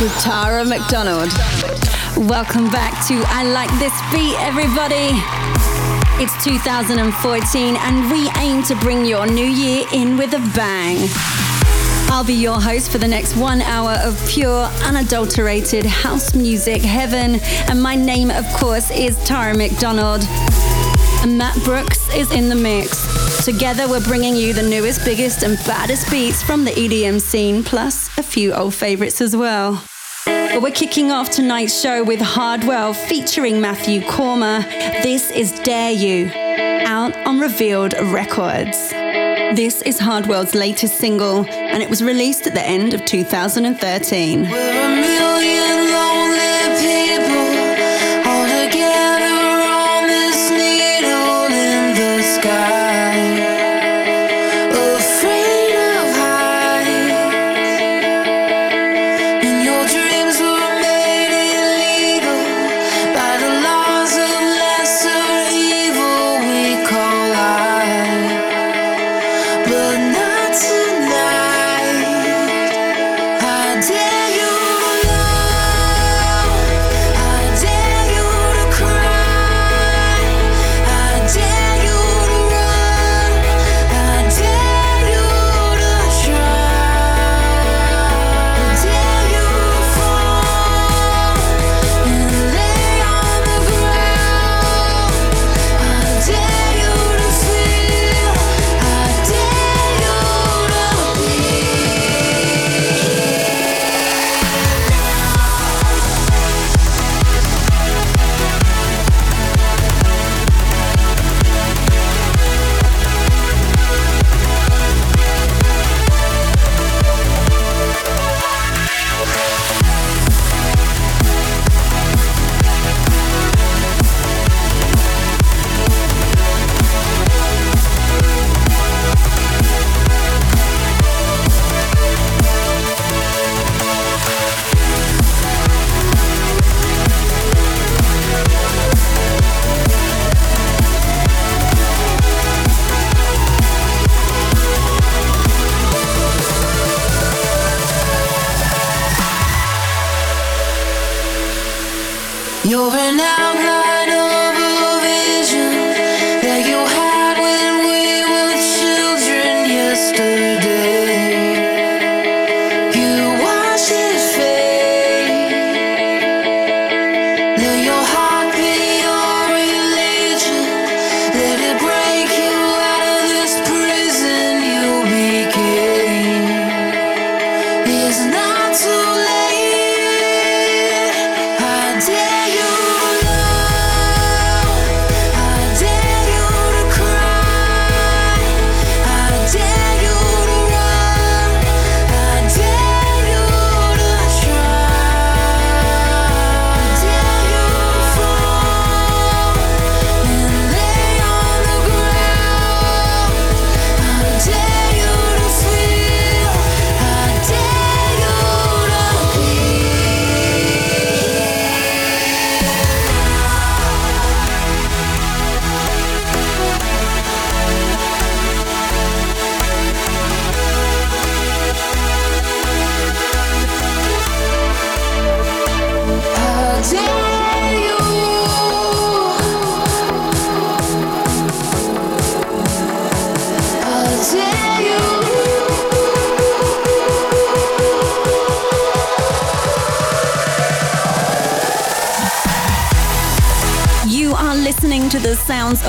With Tara McDonald. Welcome back to I Like This Beat, everybody. It's 2014 and we aim to bring your new year in with a bang. I'll be your host for the next one hour of pure, unadulterated house music heaven. And my name, of course, is Tara McDonald. And Matt Brooks is in the mix. Together, we're bringing you the newest, biggest, and baddest beats from the EDM scene, plus a few old favorites as well. But we're kicking off tonight's show with Hardwell featuring Matthew Koma. This is Dare You, out on Revealed Records. This is Hardwell's latest single, and it was released at the end of 2013.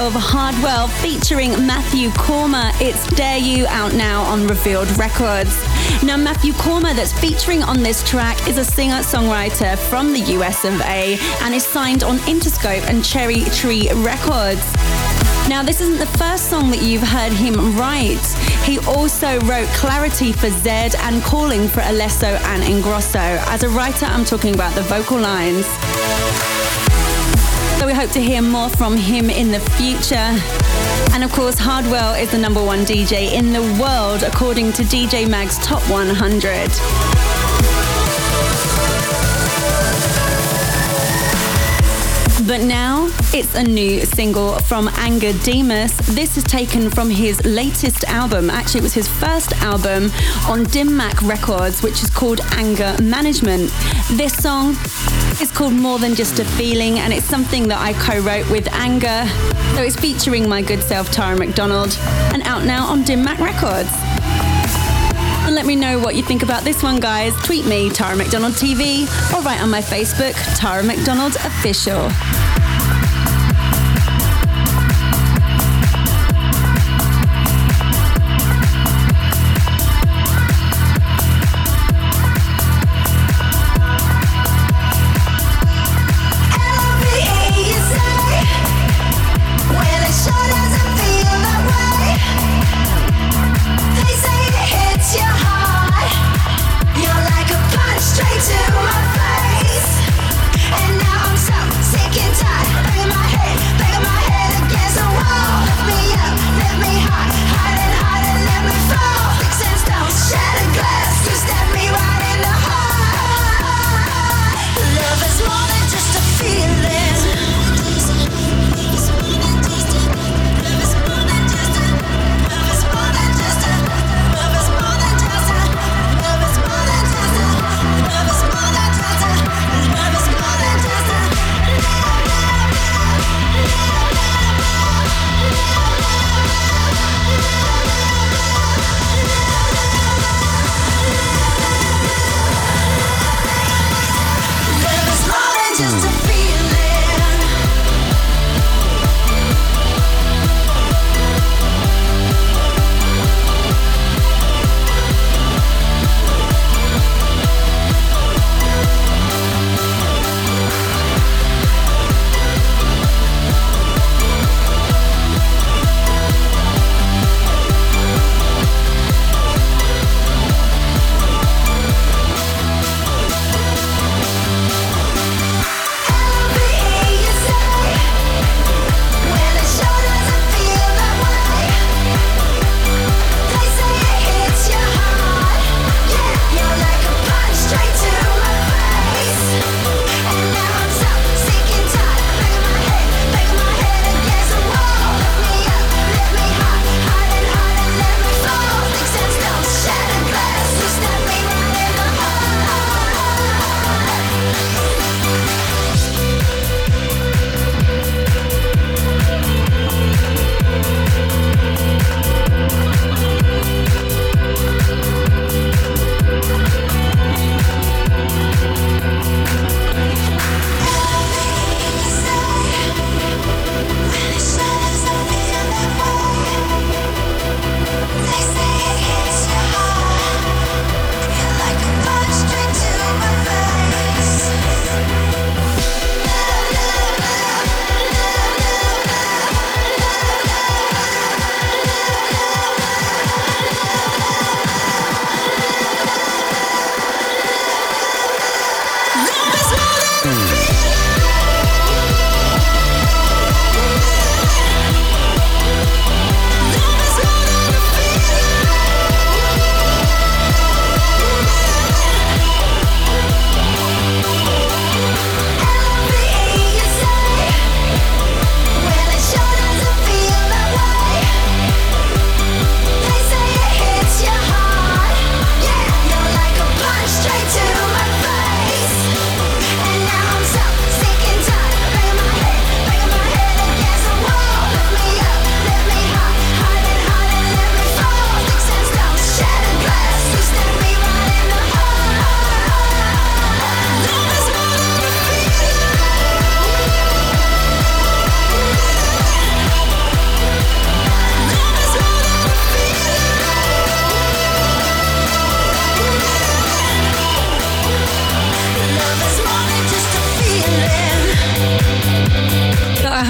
Of Hardwell featuring Matthew Koma. It's Dare You out now on Revealed Records. Now, Matthew Koma, that's featuring on this track, is a singer songwriter from the US of A and is signed on Interscope and Cherry Tree Records. Now, this isn't the first song that you've heard him write. He also wrote Clarity for Zedd and Calling for Alesso and Ingrosso. As a writer, I'm talking about the vocal lines. We hope to hear more from him in the future. And of course, Hardwell is the number one DJ in the world according to DJ Mag's Top 100. But now It's a new single from Angger Dimas. This is taken from his latest album. Actually, it was his first album on Dim Mak Records, which is called Anger Management. This song is called More Than Just a Feeling, and it's something that I co wrote with Angger. So it's featuring my good self, Tara McDonald, and out now on Dim Mak Records. And let me know what you think about this one, guys. Tweet me, Tara McDonald TV, or write on my Facebook, Tara McDonald Official.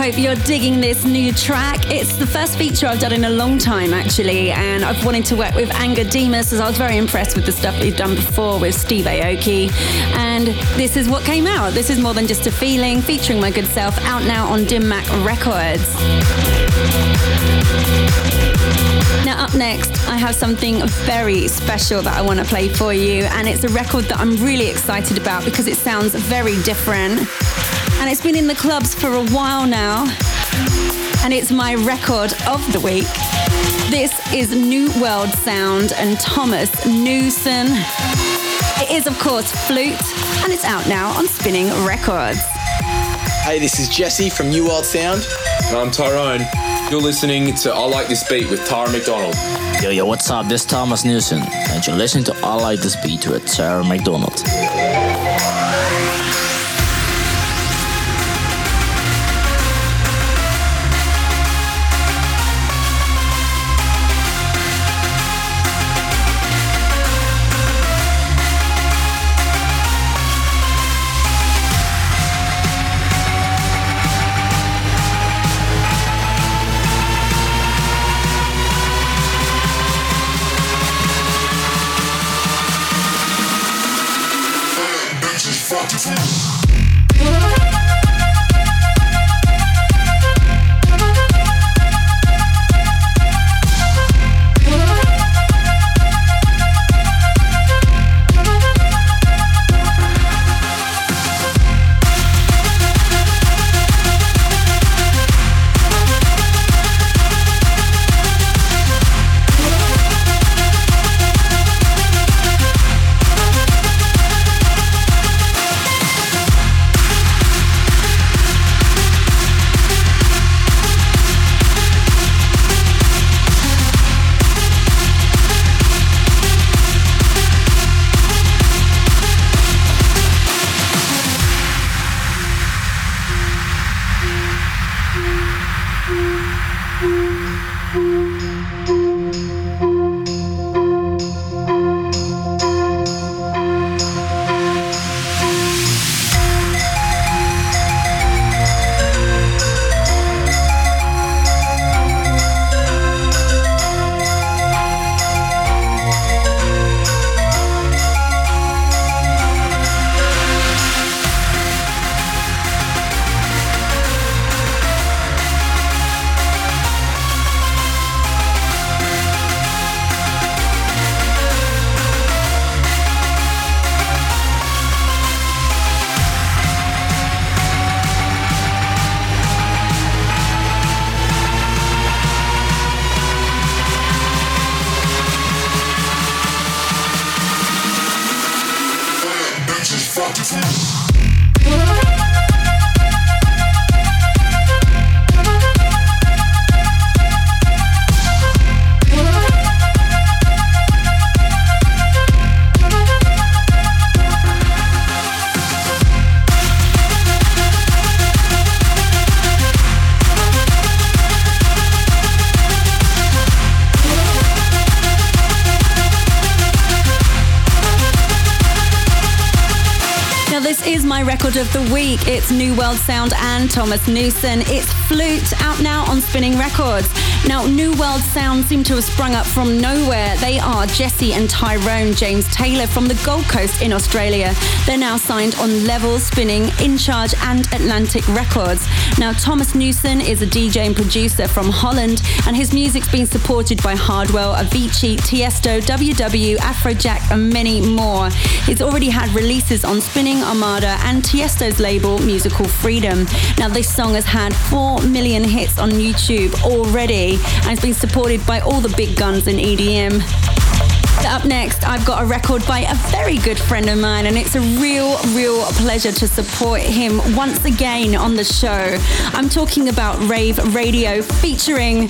Digging this new track. It's the first feature I've done in a long time, actually, and I've wanted to work with Angger Dimas as I was very impressed with the stuff you've done before with Steve Aoki. And this is what came out. This is more than just a feeling, featuring my good self, out now on Dim Mak Records. Now, up next, I have something very special that I want to play for you, and it's a record that I'm really excited about because it sounds very different. And it's been in the clubs for a while now, and it's my record of the week. This is New World Sound and Thomas Newson. It is, of course, Flute, and it's out now on Spinning Records. Hey, this is Jesse from New World Sound. And I'm Tyrone. You're listening to I Like This Beat with Tara McDonald. Yo, yo, what's up? This is Thomas Newson, and you're listening to I Like This Beat with Tara McDonald. Of the week. It's New World Sound and Thomas Newson. It's Flute out now on Spinning Records. Now, New World Sound seem to have sprung up from nowhere. They are Jesse and Tyrone James Taylor from the Gold Coast in Australia. They're now signed on Level Spinning, In Charge, and Atlantic Records. Now, Thomas Newson is a DJ and producer from Holland, and his music's been supported by Hardwell, Avicii, Tiesto, WW, Afrojack, and many more. He's already had releases on Spinning Armada and Tiesto's label, Musical Freedom. Now, this song has had 4 million hits on YouTube already and it's been supported by all the big guns in EDM. Up next, I've got a record by a very good friend of mine, and it's a real, real pleasure to support him once again on the show. I'm talking about Rave Radio featuring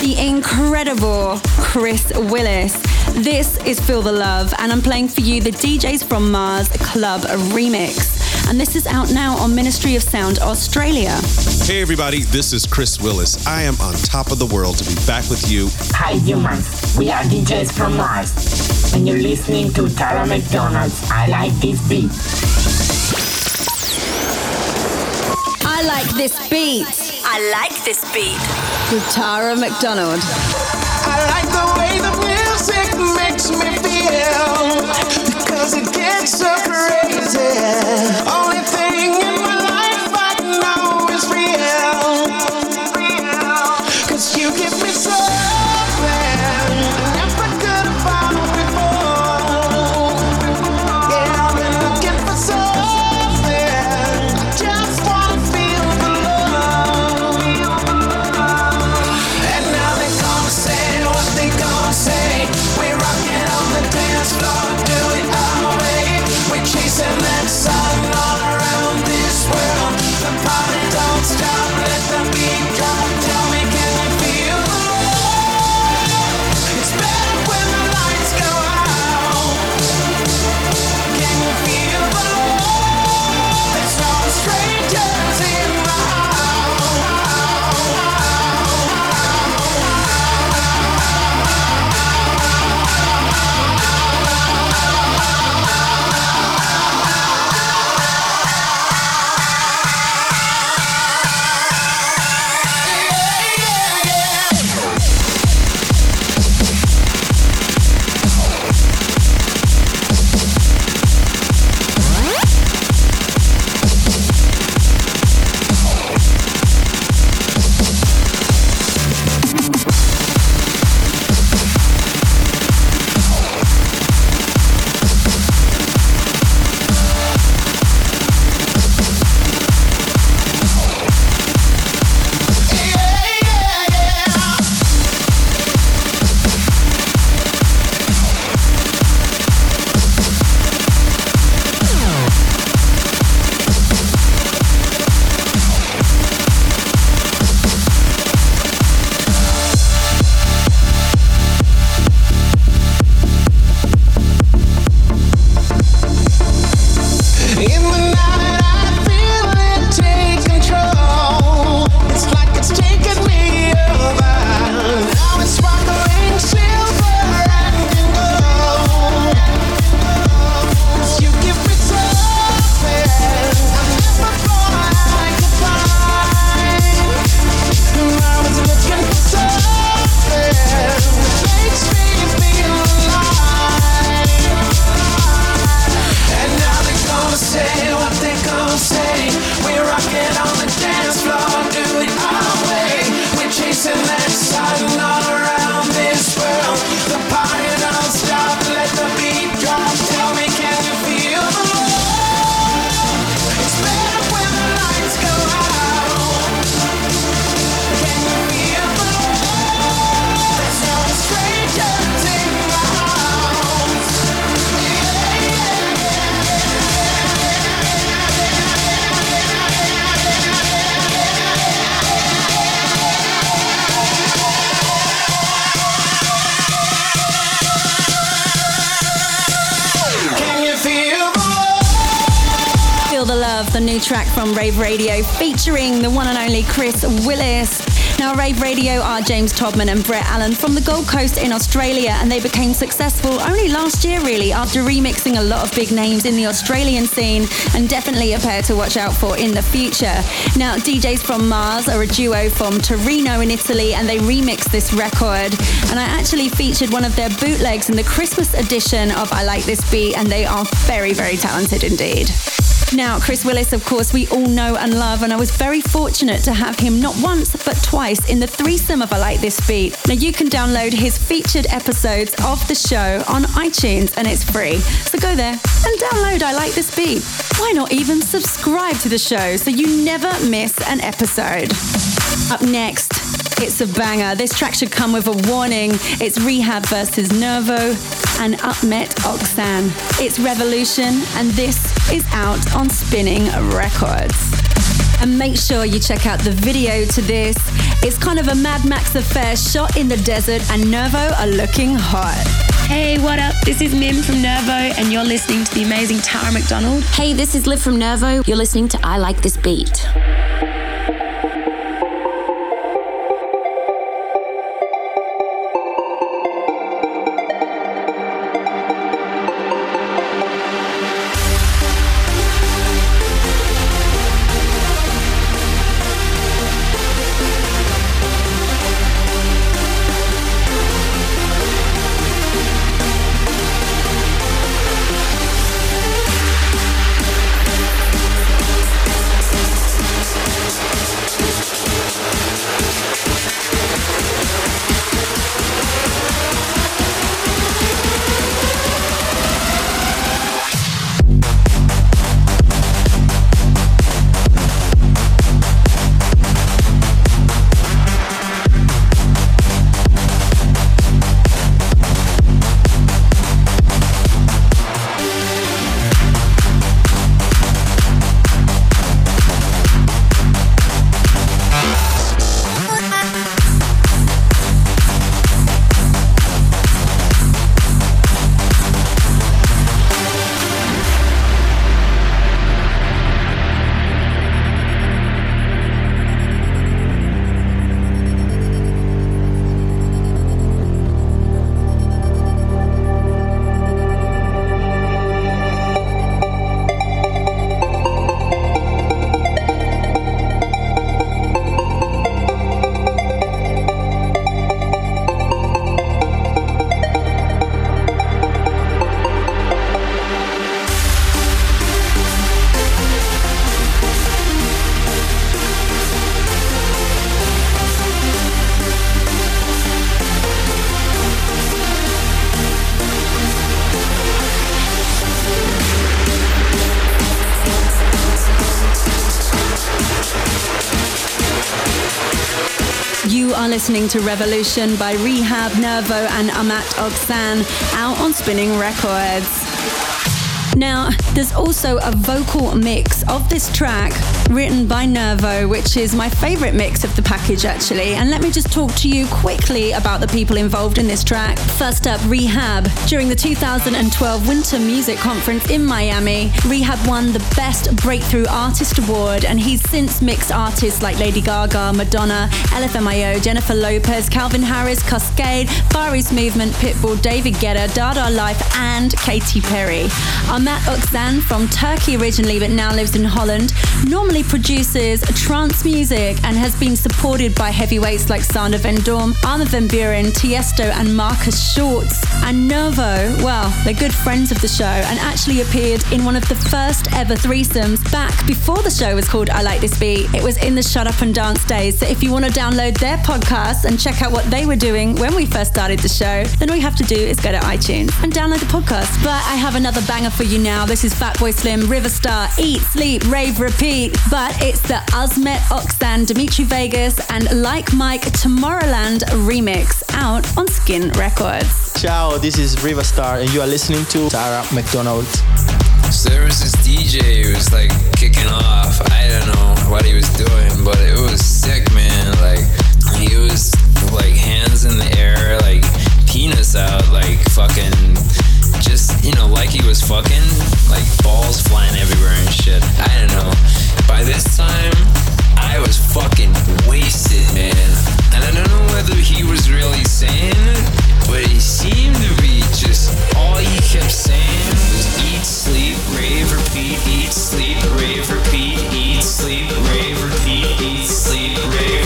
the incredible Chris Willis. This is Feel the Love, and I'm playing for you the DJs from Mars Club remix and this is out now on Ministry of Sound Australia. Hey everybody, this is Chris Willis. I am on top of the world to be back with you. Hi humans, we are DJs from Mars, and you're listening to Tara McDonald's I Like This Beat. I like this beat. I like this beat. With Tara McDonald. I like the way the Only thing in my life I know is real. James Todman and Brett Allen from the Gold Coast in Australia, and they became successful only last year, really, after remixing a lot of big names in the Australian scene, and definitely a pair to watch out for in the future. Now, DJs from Mars are a duo from Torino in Italy, and they remixed this record. And I actually featured one of their bootlegs in the Christmas edition of I Like This Beat, and they are very, very talented indeed. Now, Chris Willis, of course, we all know and love, and I was very fortunate to have him not once but twice in the threesome of I Like This Beat. Now, you can download his featured episodes of the show on iTunes, and it's free. So go there and download I Like This Beat. Why not even subscribe to the show so you never miss an episode? Up next, it's a banger. This track should come with a warning. It's R3HAB versus Nervo and Ummet Ozcan. It's Revolution, and this is out on Spinning Records. And make sure you check out the video to this. It's kind of a Mad Max affair shot in the desert, and Nervo are looking hot. Hey, what up? This is Mim from Nervo, and you're listening to the amazing Tara McDonald. Hey, this is Liv from Nervo. You're listening to I Like This Beat. Listening to Revolution by R3HAB, Nervo, and Ummet Ozcan out on Spinning Records. Now, there's also a vocal mix of this track written by Nervo, which is my favorite mix of the package actually. And let me just talk to you quickly about the people involved in this track. First up, R3HAB. During the 2012 Winter Music Conference in Miami, R3HAB won the Best Breakthrough Artist Award, and he's since mixed artists like Lady Gaga, Madonna, LMFAO, Jennifer Lopez, Calvin Harris, Kaskade, Far East Movement, Pitbull, David Guetta, Dada Life, and Katy Perry. Ummet Ozcan from Turkey originally, but now lives in Holland, normally produces trance music and has been supported by heavyweights like Sander Van Doorn, Armin van Buuren, Tiesto, and Markus Schulz. And Nervo, well, they're good friends of the show and actually appeared in one of the first ever threesomes back before the show was called I Like This Beat. It was in the Shut Up and Dance days. So if you want to download their podcast and check out what they were doing when we first started the show, then all you have to do is go to iTunes and download the podcast. But I have another banger for you now. This is Fatboy Slim, Riva Starr, Eat, Sleep, Rave, Repeat. But it's the Ummet Ozcan, Dimitri Vegas, and Like Mike Tomorrowland remix out on Skint Records. Ciao, this is Riva Starr, and you are listening to Tara McDonald. So there was this DJ who was like kicking off. I don't know what he was doing, but it was sick, man. Like he was like hands in the air, like penis out, like fucking just you know, like he was fucking, like balls flying everywhere and shit. I don't know. By this time, I was fucking wasted, man. And I don't know whether he was really saying it, but he seemed to be just all he kept saying was eat, sleep, rave, repeat, eat, sleep, rave, repeat, eat, sleep, rave, repeat, eat, sleep, rave.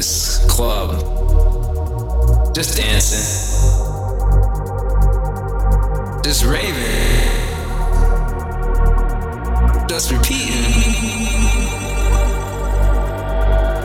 this club. Just dancing. Just raving. Just repeating.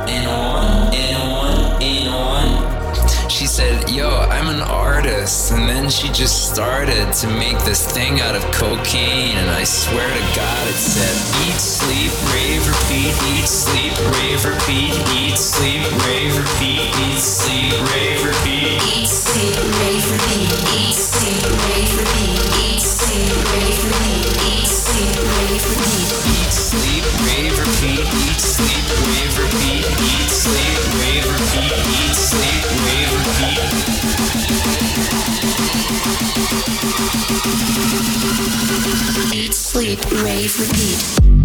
In one, in one, in one. She said, Yo, An artist. And then she just started to make this thing out of cocaine. And I swear to God, it said, Eat, sleep, rave, repeat, eat, sleep, rave, repeat, eat, sleep, rave, repeat, eat, sleep, rave, repeat. Eat, sleep, rave, repeat. Eat, sleep, rave, repeat. Eat, sleep, rave, repeat. Sleep. Eat, sleep, rave, repeat, eat, sleep, rave, repeat, eat, sleep, rave, repeat, eat, sleep, rave, repeat. Eat, sleep, rave, repeat.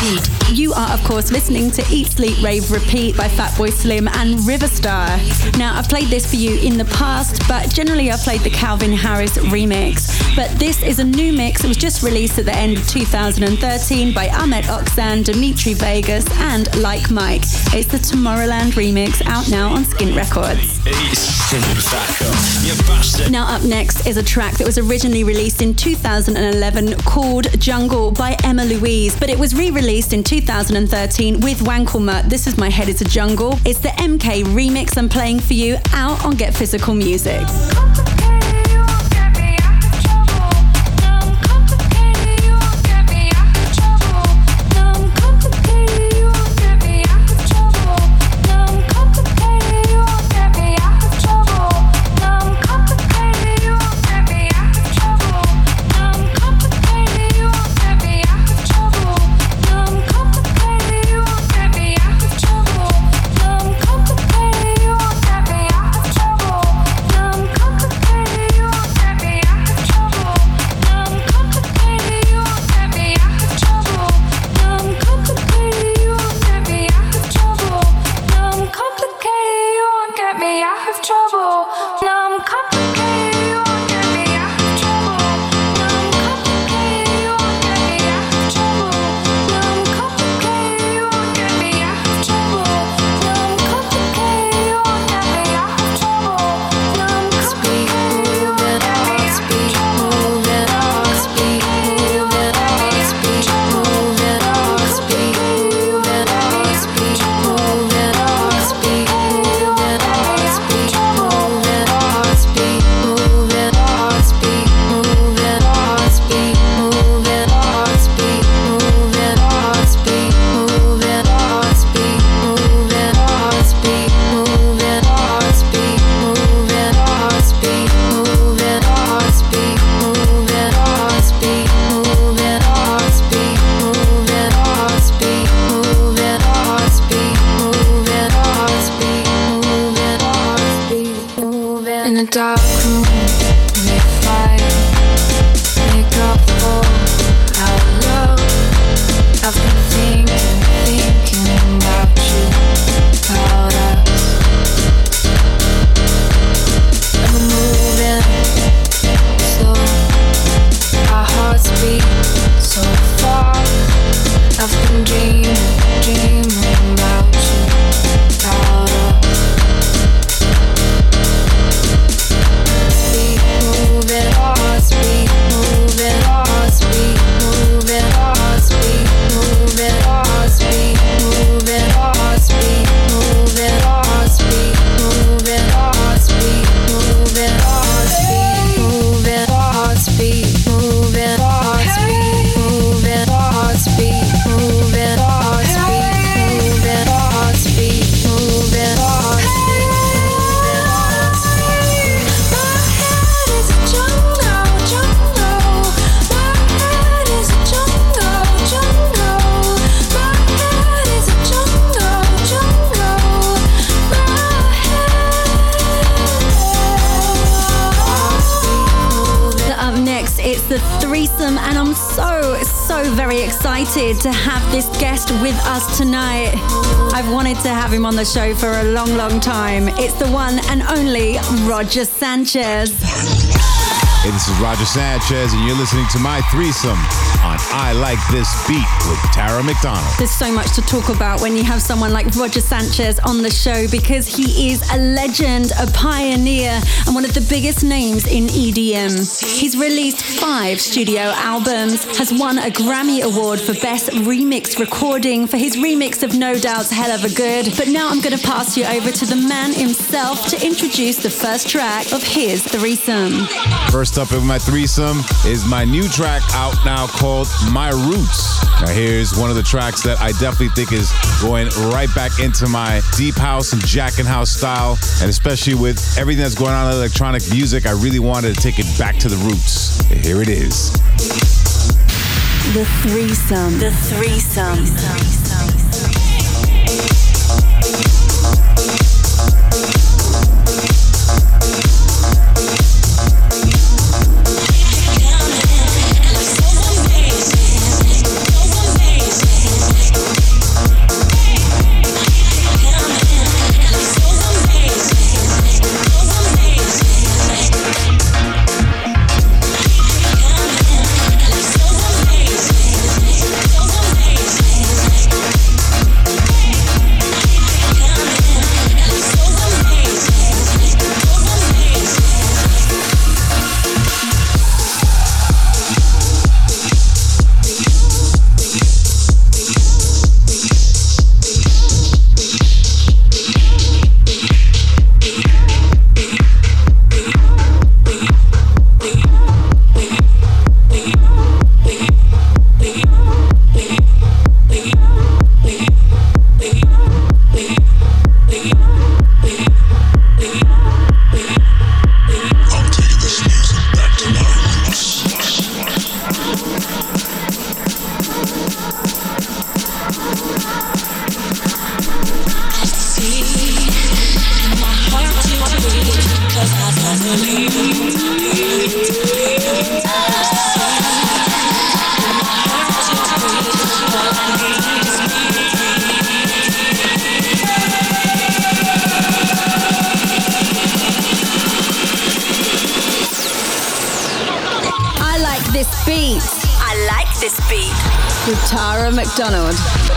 repeat. You are, of course, listening to Eat, Sleep, Rave, Repeat by Fatboy Slim and Riva Starr. Now, I've played this for you in the past, but generally I've played the Calvin Harris remix. But this is a new mix. It was just released at the end of 2013 by Ummet Ozcan, Dimitri Vegas, and Like Mike. It's the Tomorrowland remix out now on Skint Records. Now, up next is a track that was originally released in 2011 called Jungle by Emma Louise, but it was re released in 2013 with Wankelmut. This is My Head is a Jungle. It's the MK remix I'm playing for you out on Get Physical Music. The show for a long, long time. It's the one and only Roger Sanchez. Hey, this is Roger Sanchez, and you're listening to my threesome on I Like This Beat with Tara McDonald. There's so much to talk about when you have someone like Roger Sanchez on the show because he is a legend, a pioneer, and one of the biggest names in EDM. He's released five studio albums, has won a Grammy Award for Best Remix Recording for his remix of No Doubt's Hell of a Good. But now I'm going to pass you over to the man himself to introduce the first track of his threesome. First up in my threesome is my new track out now called My Roots. Now, here's one of the tracks that I definitely think is going right back into my deep house and jacking house style. And especially with everything that's going on in electronic music, I really wanted to take it back to the roots. Here it is. The threesome. The threesome. I Tara McDonald.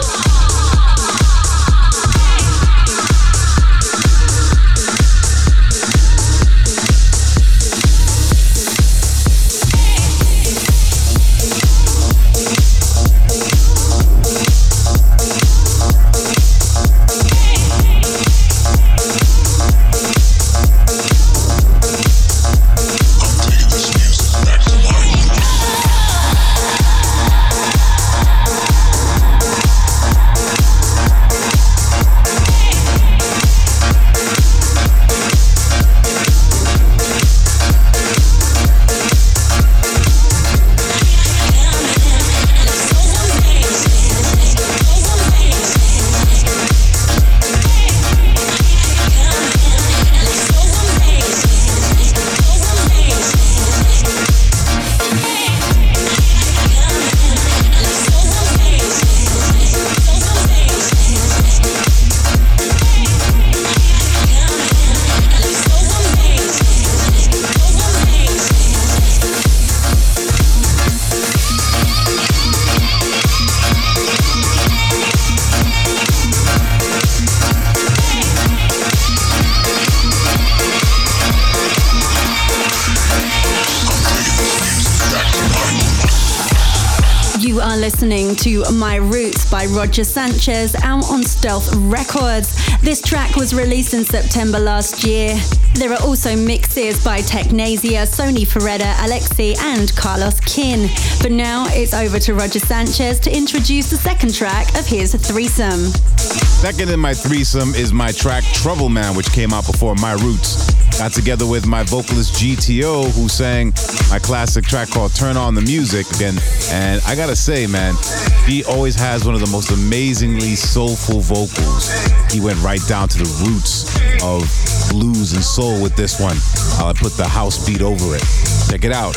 You are listening to My Roots by Roger Sanchez out on Stealth Records. This track was released in September last year. There are also mixes by Technasia, Sony Ferreira, Alexi, and Carlos Kin. But now it's over to Roger Sanchez to introduce the second track of his threesome. Second in my threesome is my track Trouble Man, which came out before My Roots. Got together with my vocalist GTO, who sang my classic track called Turn On the Music again. And I gotta say, man, he always has one of the most amazingly soulful vocals. He went right down to the roots of blues and soul with this one. Uh, I'll put the house beat over it. Check it out.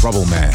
Trouble Man.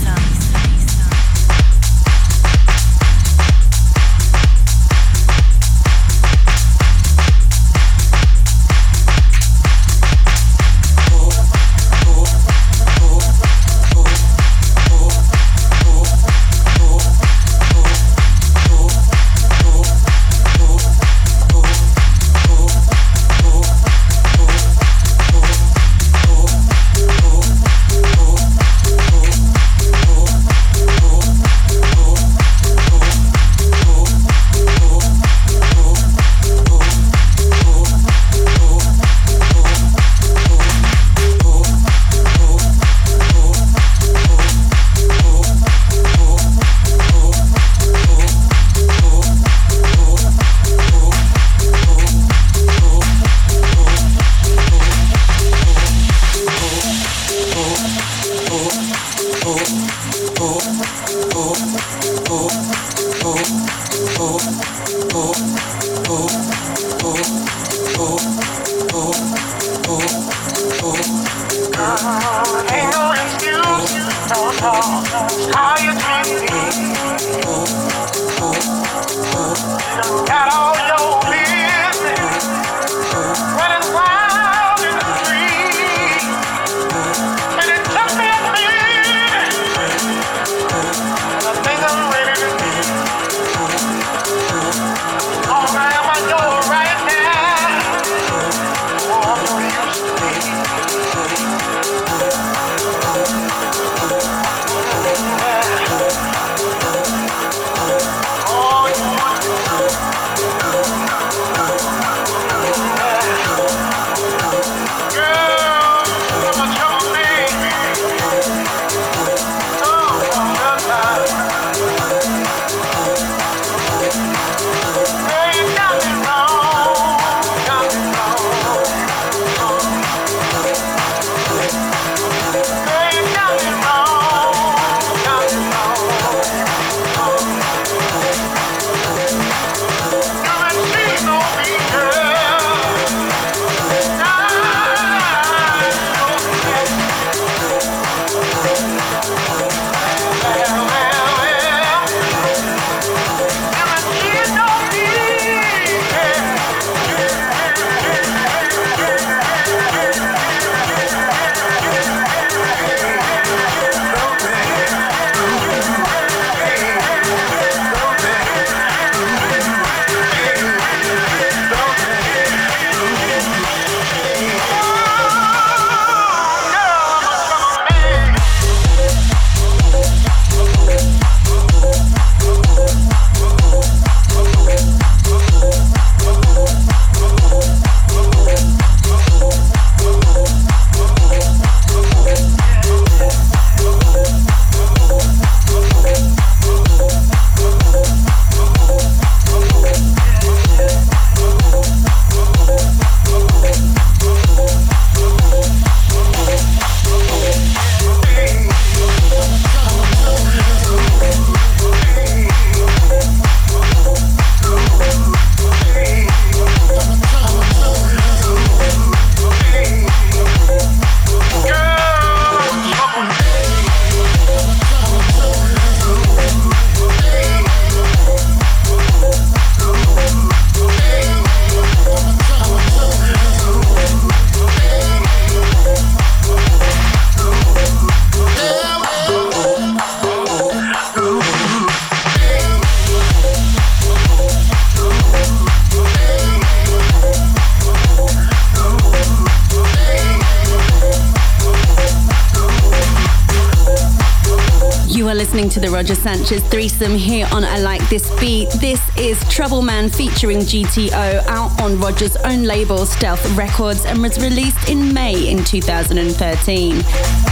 Roger Sanchez threesome here on I Like This Beat. This is Trouble Man featuring GTO out on Roger's own label, Stealth Records, and was released in May in 2013.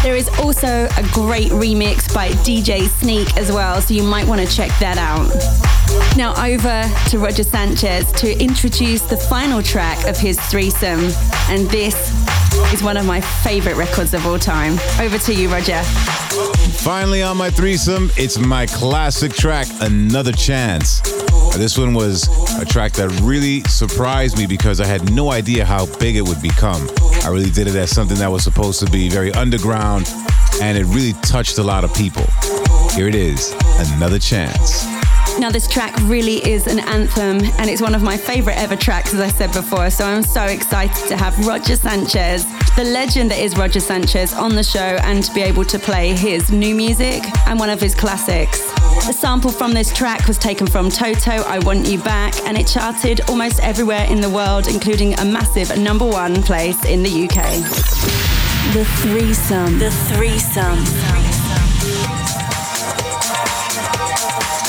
There is also a great remix by DJ Sneak as well, so you might want to check that out. Now over to Roger Sanchez to introduce the final track of his threesome, and this is one of my favorite records of all time. Over to you, Roger. Finally, on my threesome, it's my classic track, Another Chance. This one was a track that really surprised me because I had no idea how big it would become. I really did it as something that was supposed to be very underground, and it really touched a lot of people. Here it is, Another Chance. Now, this track really is an anthem, and it's one of my favorite ever tracks, as I said before. So I'm so excited to have Roger Sanchez, the legend that is Roger Sanchez, on the show and to be able to play his new music and one of his classics. The sample from this track was taken from Toto, I Want You Back, and it charted almost everywhere in the world, including a massive number one place in the UK. The threesome. The threesome. massive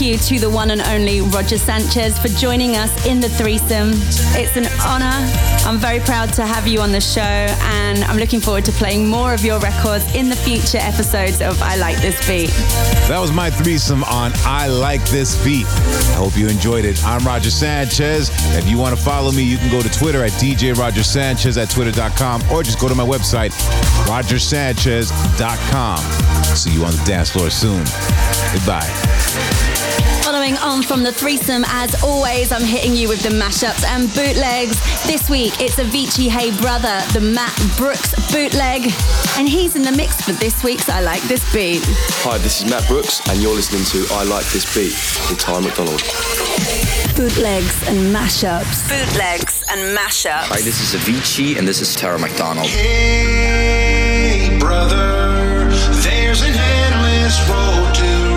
thank you to the one and only Roger Sanchez for joining us in the threesome. It's an honor. I'm very proud to have you on the show, and I'm looking forward to playing more of your records in the future episodes of I Like This Beat. That was my threesome on I Like This Beat. I hope you enjoyed it. I'm Roger Sanchez. If you want to follow me, you can go to Twitter at DJ Roger Sanchez at twitter.com or just go to my website, rogersanchez.com. See you on the dance floor soon. Goodbye. Following on from the threesome, as always, I'm hitting you with the mashups and bootlegs. This week, it's Avicii Hey Brother, the Matt Brooks bootleg. And he's in the mix for this week's I Like This Beat. Hi, this is Matt Brooks, and you're listening to I Like This Beat with Tara McDonald. Bootlegs and mashups. Bootlegs and mashups. Hi, this is Avicii, and this is Tara McDonald. Hey, brother, there's an endless road to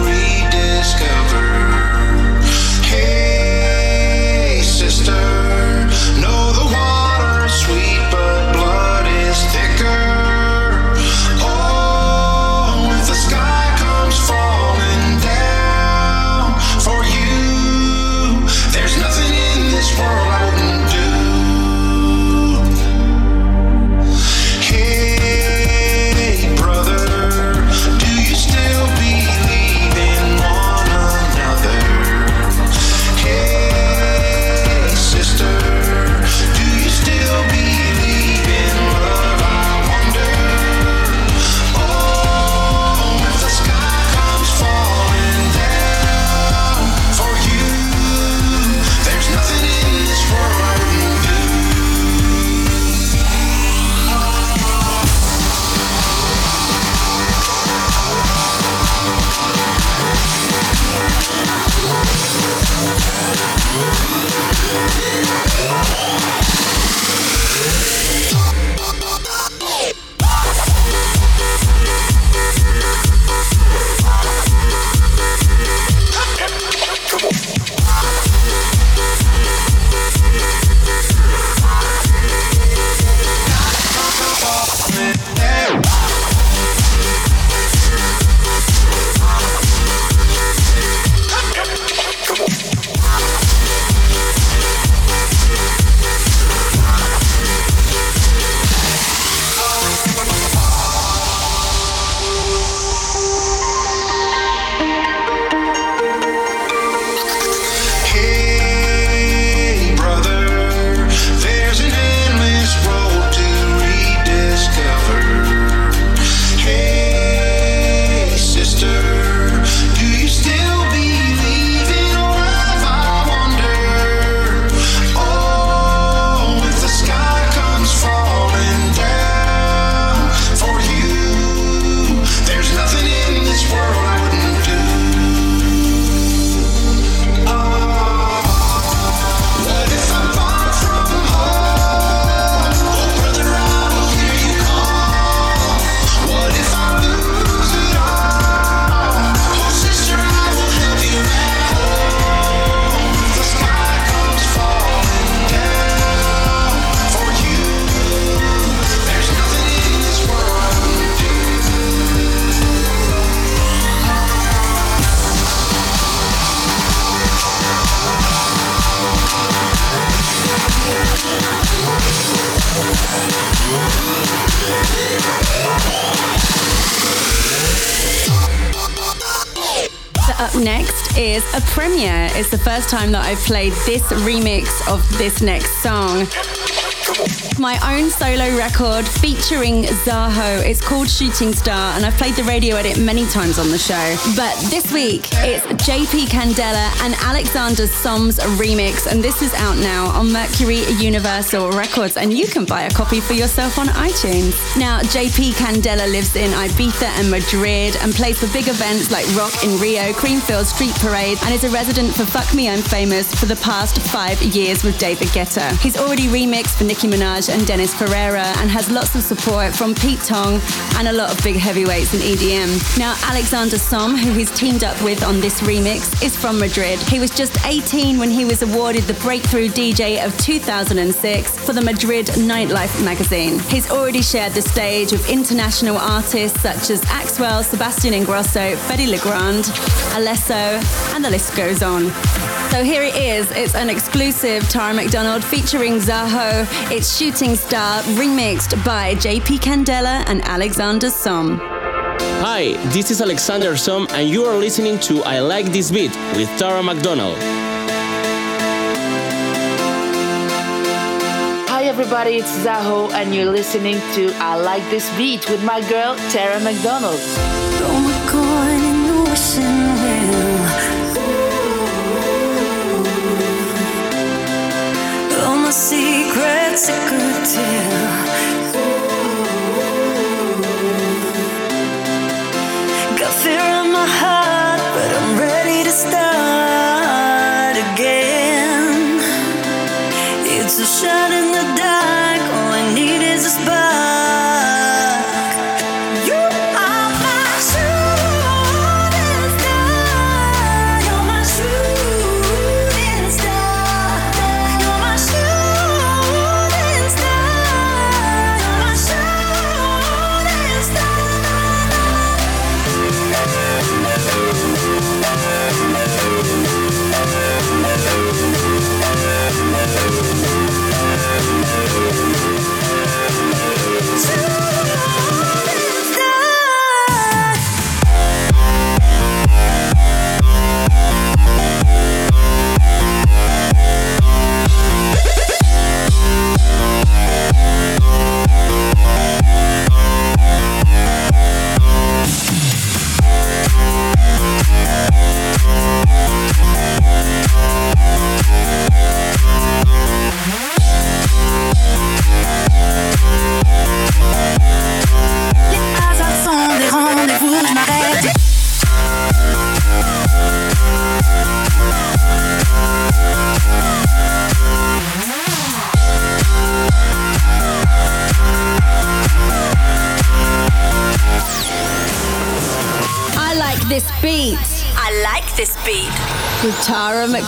time that I've played this remix of this next song. My own solo record featuring Zaho. It's called Shooting Star, and I've played the radio edit many times on the show. But this week, it's JP Candela and Alexander Soms remix, and this is out now on Mercury Universal Records, and you can buy a copy for yourself on iTunes. Now, JP Candela lives in Ibiza and Madrid and plays for big events like Rock in Rio, Creamfield Street Parade, and is a resident for Fuck Me I'm Famous for the past five years with David Guetta. He's already remixed for Nicki Nicki Minaj and Dennis Ferrer and has lots of support from Pete Tong and a lot of big heavyweights in EDM. Now, Alexander Som, who he's teamed up with on this remix, is from Madrid. He was just 18 when he was awarded the Breakthrough DJ of 2006 for the Madrid Nightlife magazine. He's already shared the stage with international artists such as Axwell, Sebastian Ingrosso, Fedde Le Grand, Alesso, and the list goes on. So here it is. It's an exclusive Tara McDonald featuring Zaho. It's Shooting Star remixed by JP Candela and Alexander Som. Hi, this is Alexander Som, and you are listening to I Like This Beat with Tara McDonald. Hi everybody, it's Zaho, and you're listening to I Like This Beat with my girl Tara McDonald. Oh my god, secrets I could tell.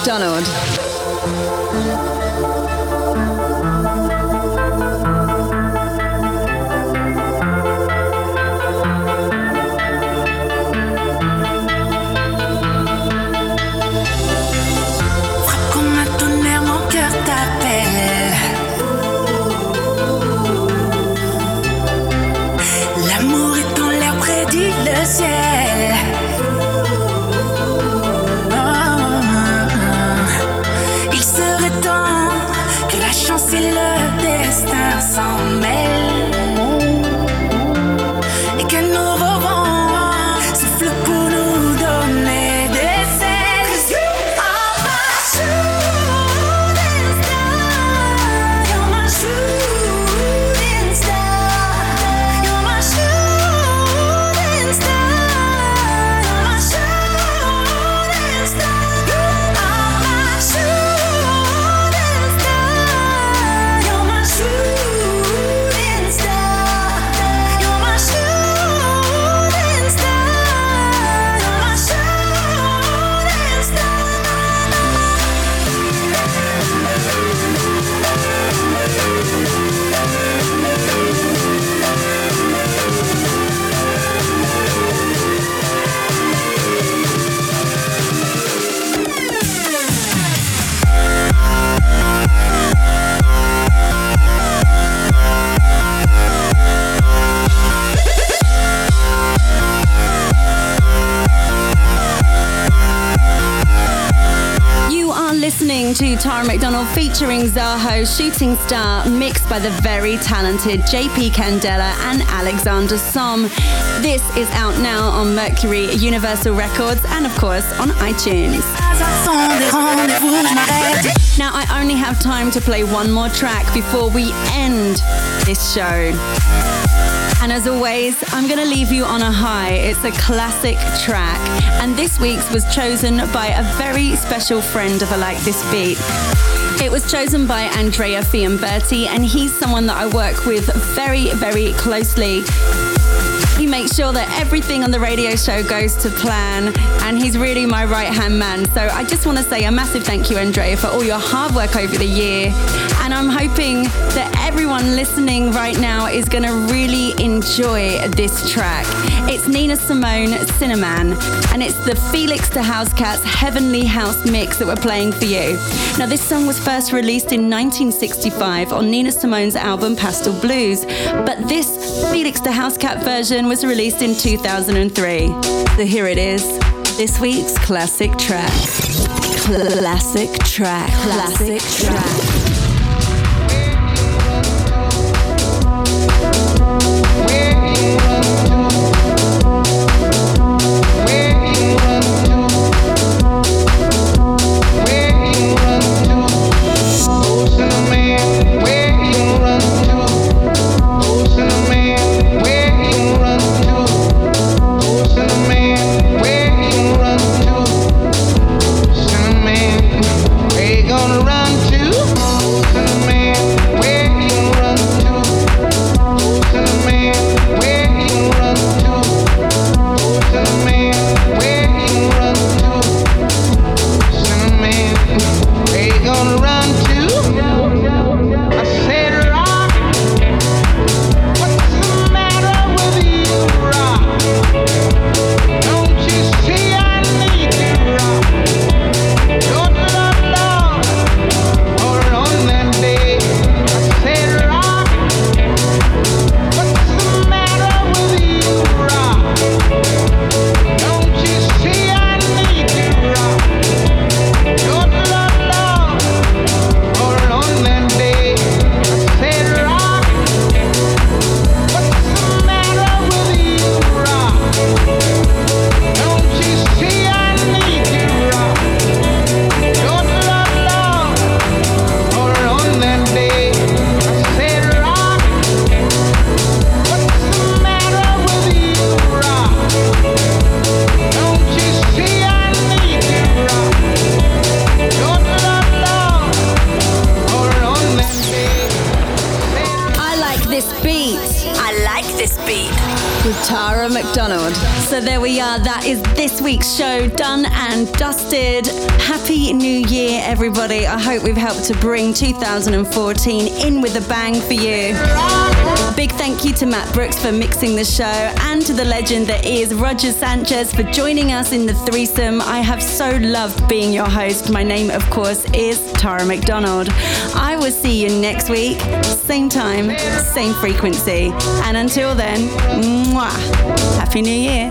Tara Shooting Star, mixed by the very talented JP Candela and Alexander Som. This is out now on Mercury Universal Records and, of course, on iTunes. Now, I only have time to play one more track before we end this show. And as always, I'm going to leave you on a high. It's a classic track. And this week's was chosen by a very special friend of I Like This Beat. It was chosen by Andrea Fiamberti, and he's someone that I work with very, very closely. He makes sure that everything on the radio show goes to plan, and he's really my right hand man. So I just want to say a massive thank you, Andrea, for all your hard work over the year. And I'm hoping that everyone listening right now is going to really enjoy this track. It's Nina Simone Sinnerman, and it's the Felix da Housecat's Heavenly House mix that we're playing for you. Now, this song was first released in 1965 on Nina Simone's album Pastel Blues, but this Felix de Housecat version was released in 2003. So here it is, this week's classic track. Classic track. Classic track. Tara McDonald. So there we are. That is this week's show done and dusted. Happy New Year, everybody. I hope we've helped to bring 2014 in with a bang for you. Big thank you to Matt Brooks for mixing the show and to the legend that is Roger Sanchez for joining us in the threesome. I have so loved being your host. My name, of course, is Tara McDonald. I will see you next week, same time, same frequency. And until then, mwah, Happy New Year.